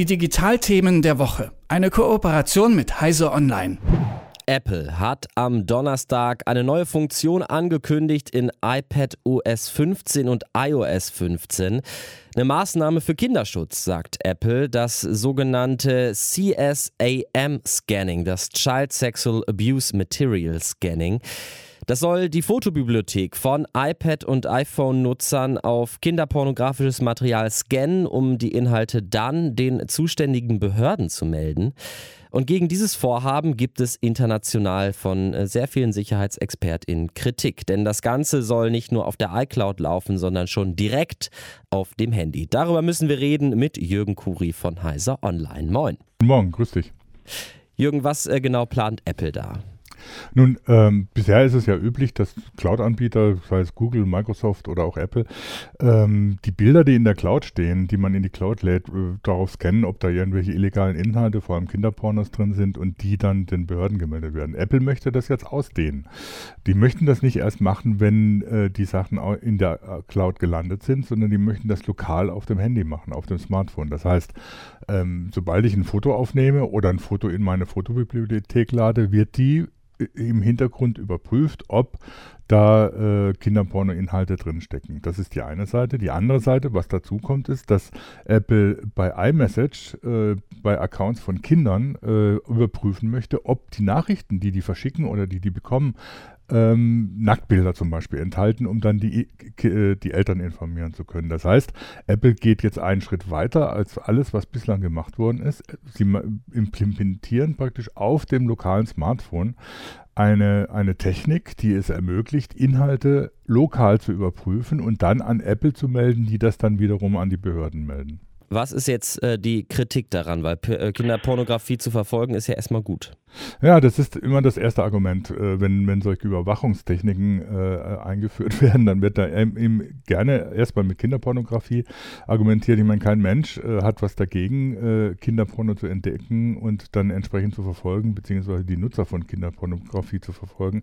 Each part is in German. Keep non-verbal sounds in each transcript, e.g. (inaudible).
Die Digitalthemen der Woche. Eine Kooperation mit Heise Online. Apple hat am Donnerstag eine neue Funktion angekündigt in iPad OS 15 und iOS 15. Eine Maßnahme für Kinderschutz, sagt Apple, das sogenannte CSAM Scanning, das Child Sexual Abuse Material Scanning. Das soll die Fotobibliothek von iPad- und iPhone-Nutzern auf kinderpornografisches Material scannen, um die Inhalte dann den zuständigen Behörden zu melden. Und gegen dieses Vorhaben gibt es international von äh, sehr vielen SicherheitsexpertInnen Kritik. Denn das Ganze soll nicht nur auf der iCloud laufen, sondern schon direkt auf dem Handy. Darüber müssen wir reden mit Jürgen Kuri von Heiser Online. Moin. Guten Morgen, grüß dich. Jürgen, was äh, genau plant Apple da? Nun, ähm, bisher ist es ja üblich, dass Cloud-Anbieter, sei es Google, Microsoft oder auch Apple, ähm, die Bilder, die in der Cloud stehen, die man in die Cloud lädt, äh, darauf scannen, ob da irgendwelche illegalen Inhalte, vor allem Kinderpornos drin sind und die dann den Behörden gemeldet werden. Apple möchte das jetzt ausdehnen. Die möchten das nicht erst machen, wenn äh, die Sachen in der äh, Cloud gelandet sind, sondern die möchten das lokal auf dem Handy machen, auf dem Smartphone. Das heißt, ähm, sobald ich ein Foto aufnehme oder ein Foto in meine Fotobibliothek lade, wird die im Hintergrund überprüft, ob da äh, Kinderporno-Inhalte drinstecken. Das ist die eine Seite. Die andere Seite, was dazu kommt, ist, dass Apple bei iMessage äh, bei Accounts von Kindern äh, überprüfen möchte, ob die Nachrichten, die die verschicken oder die die bekommen, ähm, Nacktbilder zum Beispiel enthalten, um dann die, äh, die Eltern informieren zu können. Das heißt, Apple geht jetzt einen Schritt weiter als alles, was bislang gemacht worden ist. Sie implementieren praktisch auf dem lokalen Smartphone eine, eine Technik, die es ermöglicht, Inhalte lokal zu überprüfen und dann an Apple zu melden, die das dann wiederum an die Behörden melden. Was ist jetzt äh, die Kritik daran? Weil äh, Kinderpornografie zu verfolgen ist ja erstmal gut. Ja, das ist immer das erste Argument. Äh, wenn, wenn solche Überwachungstechniken äh, eingeführt (laughs) werden, dann wird da eben gerne erstmal mit Kinderpornografie argumentiert. Ich meine, kein Mensch äh, hat was dagegen, äh, Kinderporno zu entdecken und dann entsprechend zu verfolgen, beziehungsweise die Nutzer von Kinderpornografie zu verfolgen.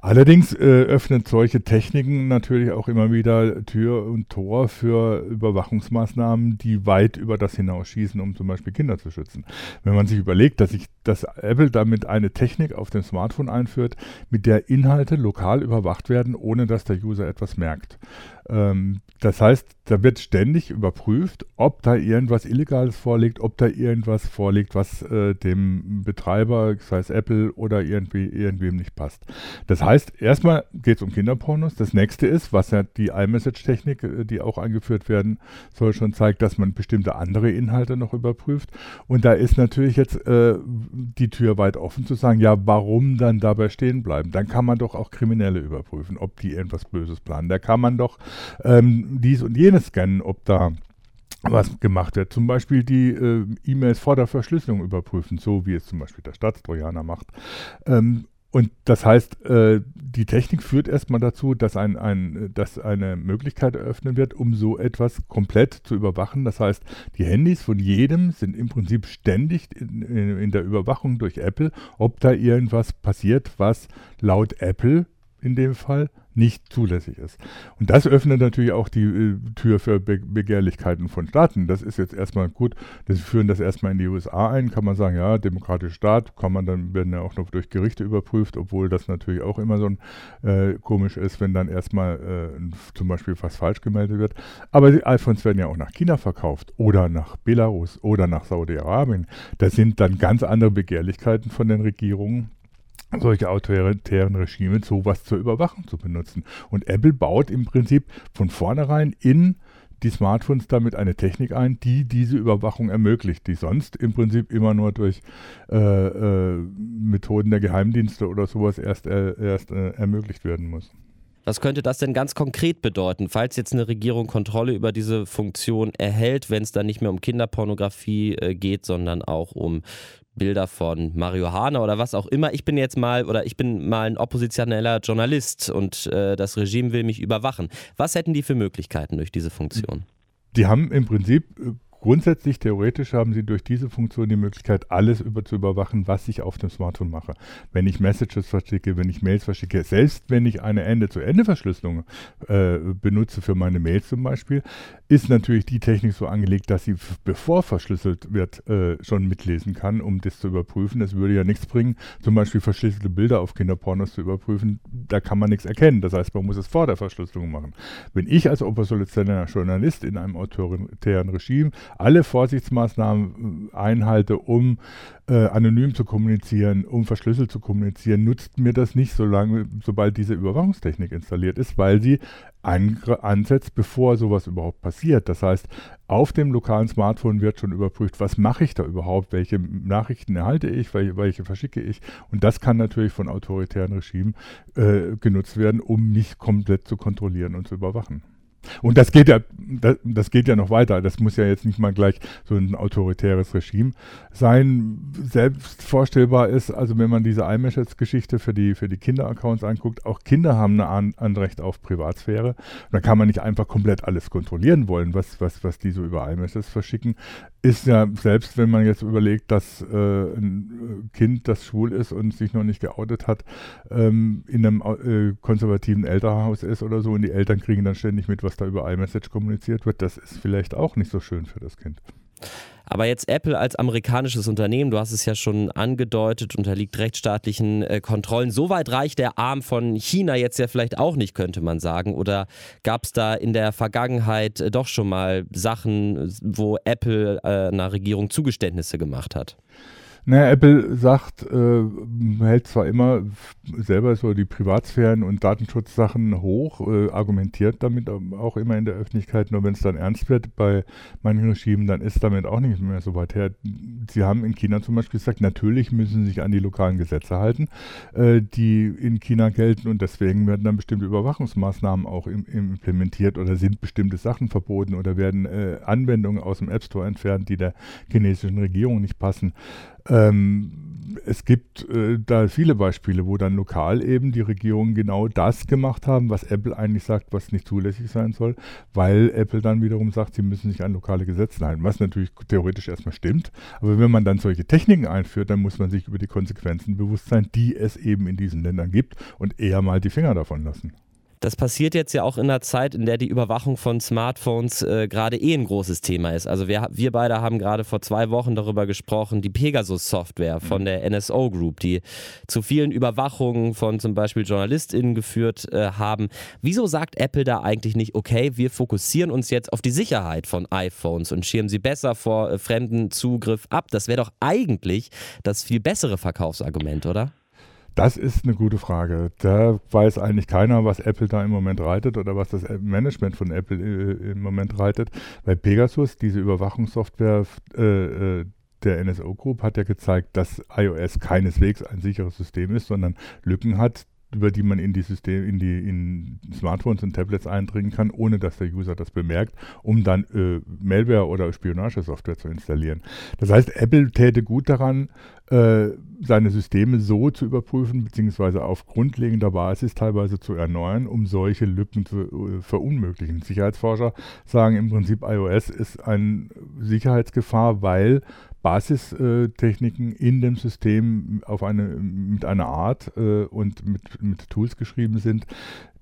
Allerdings öffnet solche Techniken natürlich auch immer wieder Tür und Tor für Überwachungsmaßnahmen, die weit weit über das hinausschießen, um zum Beispiel Kinder zu schützen. Wenn man sich überlegt, dass, ich, dass Apple damit eine Technik auf dem Smartphone einführt, mit der Inhalte lokal überwacht werden, ohne dass der User etwas merkt. Ähm, das heißt, da wird ständig überprüft, ob da irgendwas Illegales vorliegt, ob da irgendwas vorliegt, was äh, dem Betreiber, sei es Apple oder irgendwie irgendwem nicht passt. Das heißt, erstmal geht es um Kinderpornos. Das nächste ist, was ja die iMessage-Technik, äh, die auch eingeführt werden soll, schon zeigt, dass man bestimmte andere Inhalte noch überprüft. Und da ist natürlich jetzt äh, die Tür weit offen zu sagen, ja, warum dann dabei stehen bleiben? Dann kann man doch auch Kriminelle überprüfen, ob die irgendwas Böses planen. Da kann man doch ähm, dies und jenes scannen, ob da was gemacht wird. Zum Beispiel die äh, E-Mails vor der Verschlüsselung überprüfen, so wie es zum Beispiel der Staatstrojaner macht. Ähm, und das heißt, äh, die Technik führt erstmal dazu, dass, ein, ein, dass eine Möglichkeit eröffnet wird, um so etwas komplett zu überwachen. Das heißt, die Handys von jedem sind im Prinzip ständig in, in, in der Überwachung durch Apple, ob da irgendwas passiert, was laut Apple in dem Fall nicht zulässig ist. Und das öffnet natürlich auch die äh, Tür für Be Begehrlichkeiten von Staaten. Das ist jetzt erstmal gut. Das führen das erstmal in die USA ein, kann man sagen, ja, demokratischer Staat, kann man dann, werden ja auch noch durch Gerichte überprüft, obwohl das natürlich auch immer so ein, äh, komisch ist, wenn dann erstmal äh, zum Beispiel was falsch gemeldet wird. Aber die iPhones werden ja auch nach China verkauft oder nach Belarus oder nach Saudi-Arabien. Das sind dann ganz andere Begehrlichkeiten von den Regierungen solche autoritären Regime sowas zur Überwachung zu benutzen. Und Apple baut im Prinzip von vornherein in die Smartphones damit eine Technik ein, die diese Überwachung ermöglicht, die sonst im Prinzip immer nur durch äh, äh, Methoden der Geheimdienste oder sowas erst, äh, erst äh, ermöglicht werden muss. Was könnte das denn ganz konkret bedeuten, falls jetzt eine Regierung Kontrolle über diese Funktion erhält, wenn es dann nicht mehr um Kinderpornografie äh, geht, sondern auch um Bilder von Marihuana oder was auch immer. Ich bin jetzt mal oder ich bin mal ein oppositioneller Journalist und äh, das Regime will mich überwachen. Was hätten die für Möglichkeiten durch diese Funktion? Die haben im Prinzip äh, grundsätzlich, theoretisch haben Sie durch diese Funktion die Möglichkeit, alles über zu überwachen, was ich auf dem Smartphone mache. Wenn ich Messages verschicke, wenn ich Mails verschicke, selbst wenn ich eine Ende-zu-Ende-Verschlüsselung äh, benutze für meine Mails zum Beispiel, ist natürlich die Technik so angelegt, dass sie, bevor verschlüsselt wird, äh, schon mitlesen kann, um das zu überprüfen. Es würde ja nichts bringen, zum Beispiel verschlüsselte Bilder auf Kinderpornos zu überprüfen. Da kann man nichts erkennen. Das heißt, man muss es vor der Verschlüsselung machen. Wenn ich als oppositioneller Journalist in einem autoritären Regime alle Vorsichtsmaßnahmen äh, einhalte, um äh, anonym zu kommunizieren, um verschlüsselt zu kommunizieren, nutzt mir das nicht, solange, sobald diese Überwachungstechnik installiert ist, weil sie ansetzt, bevor sowas überhaupt passiert. Das heißt, auf dem lokalen Smartphone wird schon überprüft, was mache ich da überhaupt, welche Nachrichten erhalte ich, welche, welche verschicke ich. Und das kann natürlich von autoritären Regimen äh, genutzt werden, um mich komplett zu kontrollieren und zu überwachen. Und das geht ja, das, das, geht ja noch weiter. Das muss ja jetzt nicht mal gleich so ein autoritäres Regime sein. Selbst vorstellbar ist, also wenn man diese iMessage-Geschichte für die, für die Kinderaccounts anguckt, auch Kinder haben ein Anrecht auf Privatsphäre. Da kann man nicht einfach komplett alles kontrollieren wollen, was, was, was die so über iMessage verschicken. Ist ja, selbst wenn man jetzt überlegt, dass äh, ein Kind, das schwul ist und sich noch nicht geoutet hat, ähm, in einem äh, konservativen Elternhaus ist oder so und die Eltern kriegen dann ständig mit, was was da über iMessage kommuniziert wird, das ist vielleicht auch nicht so schön für das Kind. Aber jetzt Apple als amerikanisches Unternehmen, du hast es ja schon angedeutet, unterliegt rechtsstaatlichen äh, Kontrollen. So weit reicht der Arm von China jetzt ja vielleicht auch nicht, könnte man sagen. Oder gab es da in der Vergangenheit äh, doch schon mal Sachen, wo Apple äh, einer Regierung Zugeständnisse gemacht hat? Naja, Apple sagt, äh, hält zwar immer selber so die Privatsphären- und Datenschutzsachen hoch, äh, argumentiert damit auch immer in der Öffentlichkeit, nur wenn es dann ernst wird bei manchen Regimen, dann ist damit auch nicht mehr so weit her. Sie haben in China zum Beispiel gesagt, natürlich müssen sie sich an die lokalen Gesetze halten, äh, die in China gelten und deswegen werden dann bestimmte Überwachungsmaßnahmen auch im, im implementiert oder sind bestimmte Sachen verboten oder werden äh, Anwendungen aus dem App Store entfernt, die der chinesischen Regierung nicht passen. Ähm, es gibt äh, da viele Beispiele, wo dann lokal eben die Regierungen genau das gemacht haben, was Apple eigentlich sagt, was nicht zulässig sein soll, weil Apple dann wiederum sagt, sie müssen sich an lokale Gesetze halten, was natürlich theoretisch erstmal stimmt. Aber wenn man dann solche Techniken einführt, dann muss man sich über die Konsequenzen bewusst sein, die es eben in diesen Ländern gibt und eher mal die Finger davon lassen. Das passiert jetzt ja auch in einer Zeit, in der die Überwachung von Smartphones äh, gerade eh ein großes Thema ist. Also wir, wir beide haben gerade vor zwei Wochen darüber gesprochen, die Pegasus-Software von mhm. der NSO Group, die zu vielen Überwachungen von zum Beispiel JournalistInnen geführt äh, haben. Wieso sagt Apple da eigentlich nicht, okay, wir fokussieren uns jetzt auf die Sicherheit von iPhones und schirmen sie besser vor äh, fremden Zugriff ab? Das wäre doch eigentlich das viel bessere Verkaufsargument, oder? Das ist eine gute Frage. Da weiß eigentlich keiner, was Apple da im Moment reitet oder was das Management von Apple äh, im Moment reitet. Weil Pegasus, diese Überwachungssoftware äh, äh der NSO Group, hat ja gezeigt, dass iOS keineswegs ein sicheres System ist, sondern Lücken hat, über die man in die System, in die in Smartphones und Tablets eindringen kann, ohne dass der User das bemerkt, um dann äh, Malware oder Spionagesoftware zu installieren. Das heißt, Apple täte gut daran, äh, seine Systeme so zu überprüfen, beziehungsweise auf grundlegender Basis teilweise zu erneuern, um solche Lücken zu äh, verunmöglichen. Sicherheitsforscher sagen im Prinzip, iOS ist eine Sicherheitsgefahr, weil Basistechniken in dem System auf eine, mit einer Art äh, und mit, mit Tools geschrieben sind,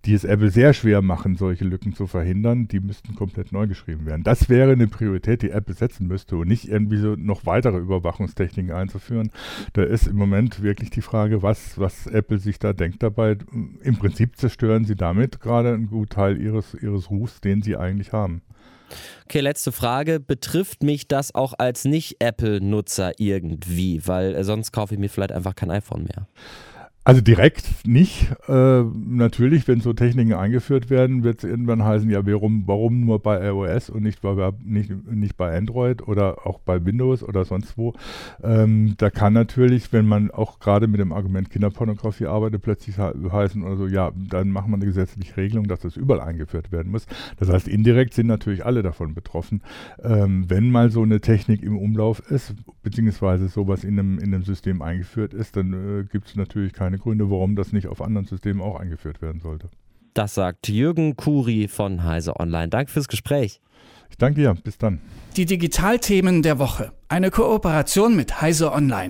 die es Apple sehr schwer machen, solche Lücken zu verhindern, die müssten komplett neu geschrieben werden. Das wäre eine Priorität, die Apple setzen müsste und nicht irgendwie so noch weitere Überwachungstechniken einzuführen. Da ist im Moment wirklich die Frage, was, was Apple sich da denkt dabei. Im Prinzip zerstören sie damit gerade einen guten Teil ihres, ihres Rufs, den sie eigentlich haben. Okay, letzte Frage. Betrifft mich das auch als Nicht-Apple-Nutzer irgendwie? Weil äh, sonst kaufe ich mir vielleicht einfach kein iPhone mehr. Also direkt nicht. Äh, natürlich, wenn so Techniken eingeführt werden, wird es irgendwann heißen, ja, warum, warum nur bei iOS und nicht bei, nicht, nicht bei Android oder auch bei Windows oder sonst wo. Ähm, da kann natürlich, wenn man auch gerade mit dem Argument Kinderpornografie arbeitet, plötzlich heißen oder so, ja, dann machen wir eine gesetzliche Regelung, dass das überall eingeführt werden muss. Das heißt, indirekt sind natürlich alle davon betroffen. Ähm, wenn mal so eine Technik im Umlauf ist, beziehungsweise sowas in einem, in einem System eingeführt ist, dann äh, gibt es natürlich keine keine Gründe, warum das nicht auf anderen Systemen auch eingeführt werden sollte. Das sagt Jürgen Kuri von Heise Online. Danke fürs Gespräch. Ich danke dir. Bis dann. Die Digitalthemen der Woche. Eine Kooperation mit Heise Online.